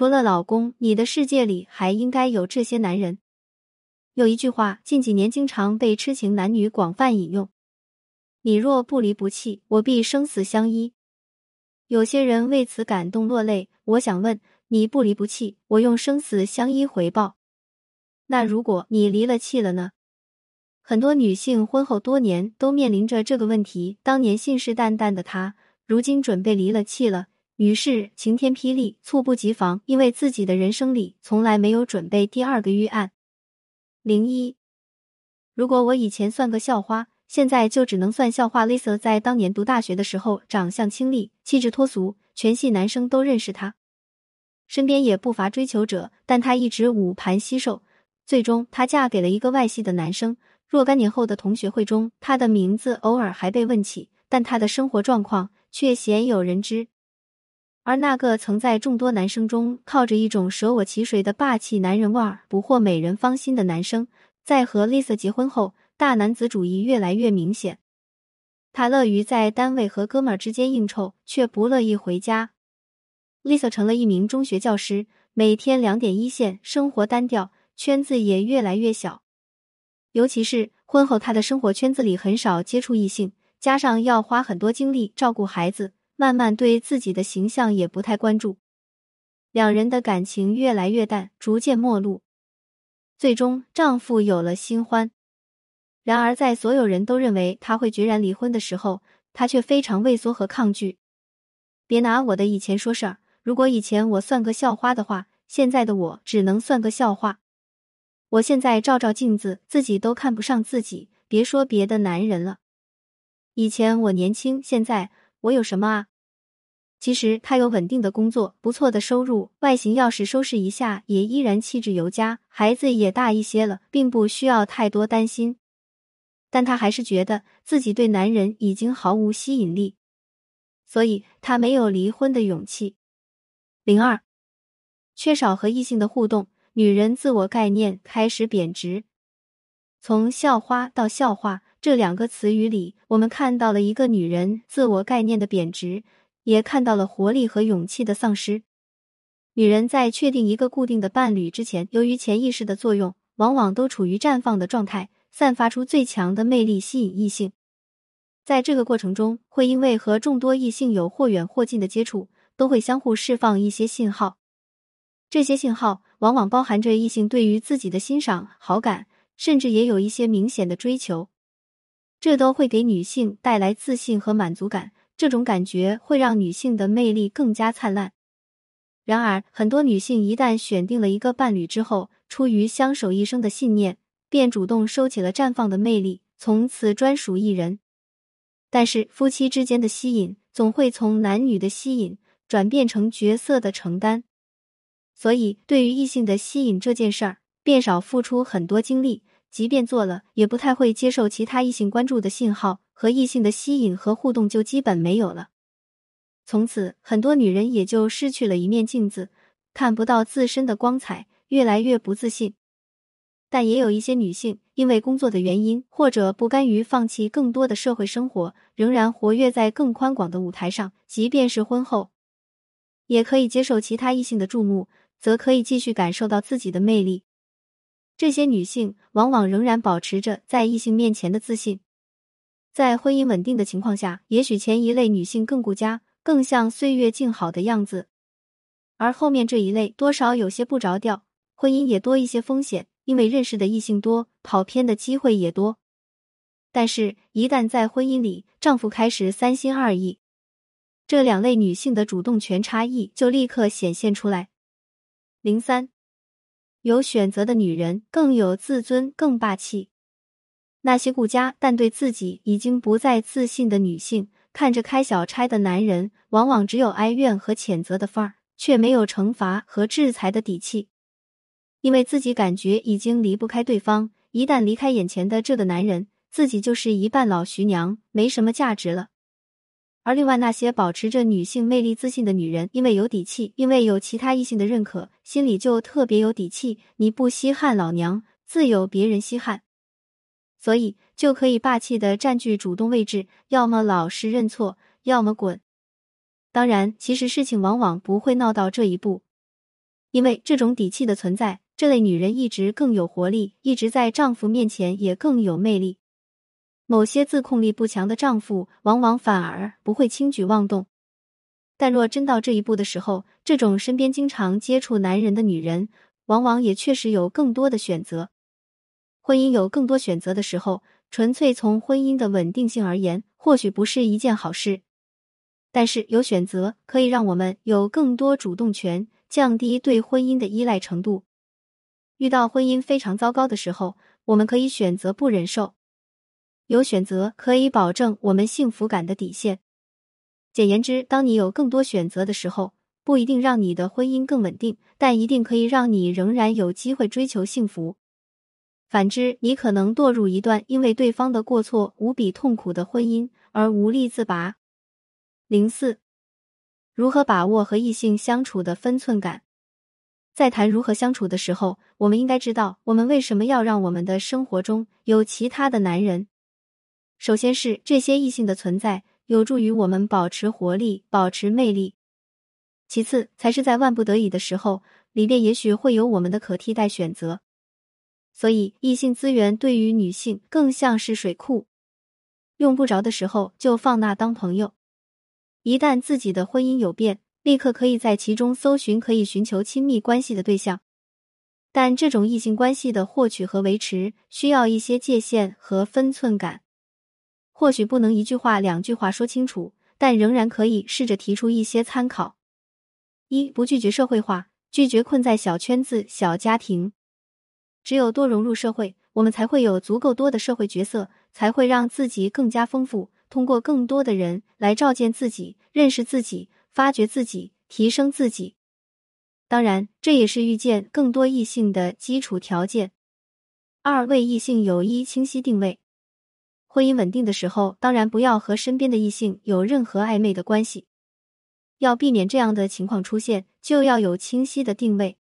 除了老公，你的世界里还应该有这些男人。有一句话，近几年经常被痴情男女广泛引用：“你若不离不弃，我必生死相依。”有些人为此感动落泪。我想问：你不离不弃，我用生死相依回报。那如果你离了弃了呢？很多女性婚后多年都面临着这个问题。当年信誓旦旦的她，如今准备离了弃了，于是晴天霹雳，猝不及防，因为自己的人生里从来没有准备第二个预案。零一，如果我以前算个校花，现在就只能算校花。Lisa 在当年读大学的时候，长相清丽，气质脱俗，全系男生都认识她，身边也不乏追求者，但她一直五盘西售，最终她嫁给了一个外系的男生。若干年后的同学会中，她的名字偶尔还被问起，但她的生活状况却鲜有人知。而那个曾在众多男生中靠着一种舍我其谁的霸气男人味儿捕获美人芳心的男生，在和 Lisa 结婚后，大男子主义越来越明显。他乐于在单位和哥们儿之间应酬，却不乐意回家。Lisa 成了一名中学教师，每天两点一线，生活单调，圈子也越来越小。尤其是婚后，他的生活圈子里很少接触异性，加上要花很多精力照顾孩子。慢慢对自己的形象也不太关注，两人的感情越来越淡，逐渐陌路。最终，丈夫有了新欢。然而，在所有人都认为他会决然离婚的时候，他却非常畏缩和抗拒。别拿我的以前说事儿，如果以前我算个校花的话，现在的我只能算个笑话。我现在照照镜子，自己都看不上自己，别说别的男人了。以前我年轻，现在我有什么啊？其实他有稳定的工作，不错的收入，外形要是收拾一下，也依然气质尤佳。孩子也大一些了，并不需要太多担心。但他还是觉得自己对男人已经毫无吸引力，所以他没有离婚的勇气。零二，缺少和异性的互动，女人自我概念开始贬值。从校花到校话这两个词语里，我们看到了一个女人自我概念的贬值。也看到了活力和勇气的丧失。女人在确定一个固定的伴侣之前，由于潜意识的作用，往往都处于绽放的状态，散发出最强的魅力，吸引异性。在这个过程中，会因为和众多异性有或远或近的接触，都会相互释放一些信号。这些信号往往包含着异性对于自己的欣赏、好感，甚至也有一些明显的追求。这都会给女性带来自信和满足感。这种感觉会让女性的魅力更加灿烂。然而，很多女性一旦选定了一个伴侣之后，出于相守一生的信念，便主动收起了绽放的魅力，从此专属一人。但是，夫妻之间的吸引总会从男女的吸引转变成角色的承担，所以对于异性的吸引这件事儿，便少付出很多精力。即便做了，也不太会接受其他异性关注的信号。和异性的吸引和互动就基本没有了，从此很多女人也就失去了一面镜子，看不到自身的光彩，越来越不自信。但也有一些女性因为工作的原因，或者不甘于放弃更多的社会生活，仍然活跃在更宽广的舞台上。即便是婚后，也可以接受其他异性的注目，则可以继续感受到自己的魅力。这些女性往往仍然保持着在异性面前的自信。在婚姻稳定的情况下，也许前一类女性更顾家，更像岁月静好的样子，而后面这一类多少有些不着调，婚姻也多一些风险，因为认识的异性多，跑偏的机会也多。但是，一旦在婚姻里，丈夫开始三心二意，这两类女性的主动权差异就立刻显现出来。零三，有选择的女人更有自尊，更霸气。那些顾家但对自己已经不再自信的女性，看着开小差的男人，往往只有哀怨和谴责的范儿，却没有惩罚和制裁的底气，因为自己感觉已经离不开对方。一旦离开眼前的这个男人，自己就是一半老徐娘，没什么价值了。而另外那些保持着女性魅力自信的女人，因为有底气，因为有其他异性的认可，心里就特别有底气。你不稀罕老娘，自有别人稀罕。所以就可以霸气的占据主动位置，要么老实认错，要么滚。当然，其实事情往往不会闹到这一步。因为这种底气的存在，这类女人一直更有活力，一直在丈夫面前也更有魅力。某些自控力不强的丈夫，往往反而不会轻举妄动。但若真到这一步的时候，这种身边经常接触男人的女人，往往也确实有更多的选择。婚姻有更多选择的时候，纯粹从婚姻的稳定性而言，或许不是一件好事。但是有选择可以让我们有更多主动权，降低对婚姻的依赖程度。遇到婚姻非常糟糕的时候，我们可以选择不忍受。有选择可以保证我们幸福感的底线。简言之，当你有更多选择的时候，不一定让你的婚姻更稳定，但一定可以让你仍然有机会追求幸福。反之，你可能堕入一段因为对方的过错无比痛苦的婚姻而无力自拔。零四，如何把握和异性相处的分寸感？在谈如何相处的时候，我们应该知道我们为什么要让我们的生活中有其他的男人。首先是这些异性的存在有助于我们保持活力、保持魅力。其次才是在万不得已的时候，里边也许会有我们的可替代选择。所以，异性资源对于女性更像是水库，用不着的时候就放那当朋友。一旦自己的婚姻有变，立刻可以在其中搜寻可以寻求亲密关系的对象。但这种异性关系的获取和维持，需要一些界限和分寸感。或许不能一句话、两句话说清楚，但仍然可以试着提出一些参考。一、不拒绝社会化，拒绝困在小圈子、小家庭。只有多融入社会，我们才会有足够多的社会角色，才会让自己更加丰富。通过更多的人来照见自己、认识自己、发掘自己、提升自己。当然，这也是遇见更多异性的基础条件。二、为异性有一清晰定位。婚姻稳定的时候，当然不要和身边的异性有任何暧昧的关系。要避免这样的情况出现，就要有清晰的定位。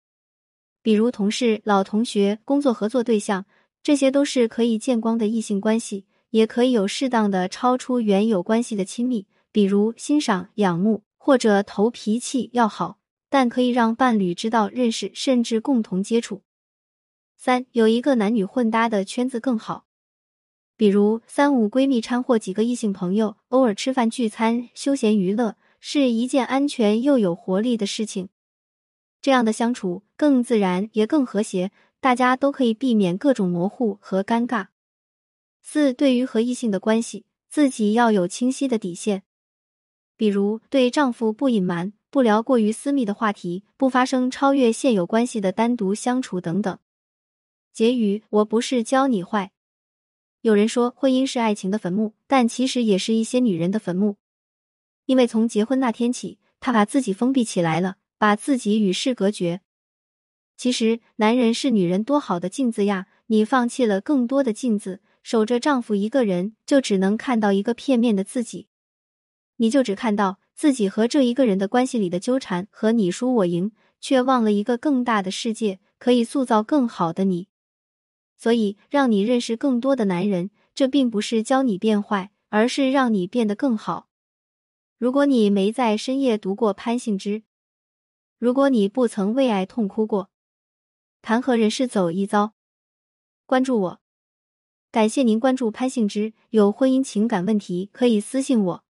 比如同事、老同学、工作合作对象，这些都是可以见光的异性关系，也可以有适当的超出原有关系的亲密，比如欣赏、仰慕或者投脾气要好，但可以让伴侣知道、认识，甚至共同接触。三，有一个男女混搭的圈子更好。比如三五闺蜜掺和几个异性朋友，偶尔吃饭聚餐、休闲娱乐，是一件安全又有活力的事情。这样的相处更自然，也更和谐，大家都可以避免各种模糊和尴尬。四，对于和异性的关系，自己要有清晰的底线，比如对丈夫不隐瞒，不聊过于私密的话题，不发生超越现有关系的单独相处等等。结语：我不是教你坏。有人说婚姻是爱情的坟墓，但其实也是一些女人的坟墓，因为从结婚那天起，她把自己封闭起来了，把自己与世隔绝。其实，男人是女人多好的镜子呀！你放弃了更多的镜子，守着丈夫一个人，就只能看到一个片面的自己，你就只看到自己和这一个人的关系里的纠缠和你输我赢，却忘了一个更大的世界可以塑造更好的你。所以，让你认识更多的男人，这并不是教你变坏，而是让你变得更好。如果你没在深夜读过潘幸之，如果你不曾为爱痛哭过，谈何人世走一遭？关注我，感谢您关注潘幸之。有婚姻情感问题可以私信我。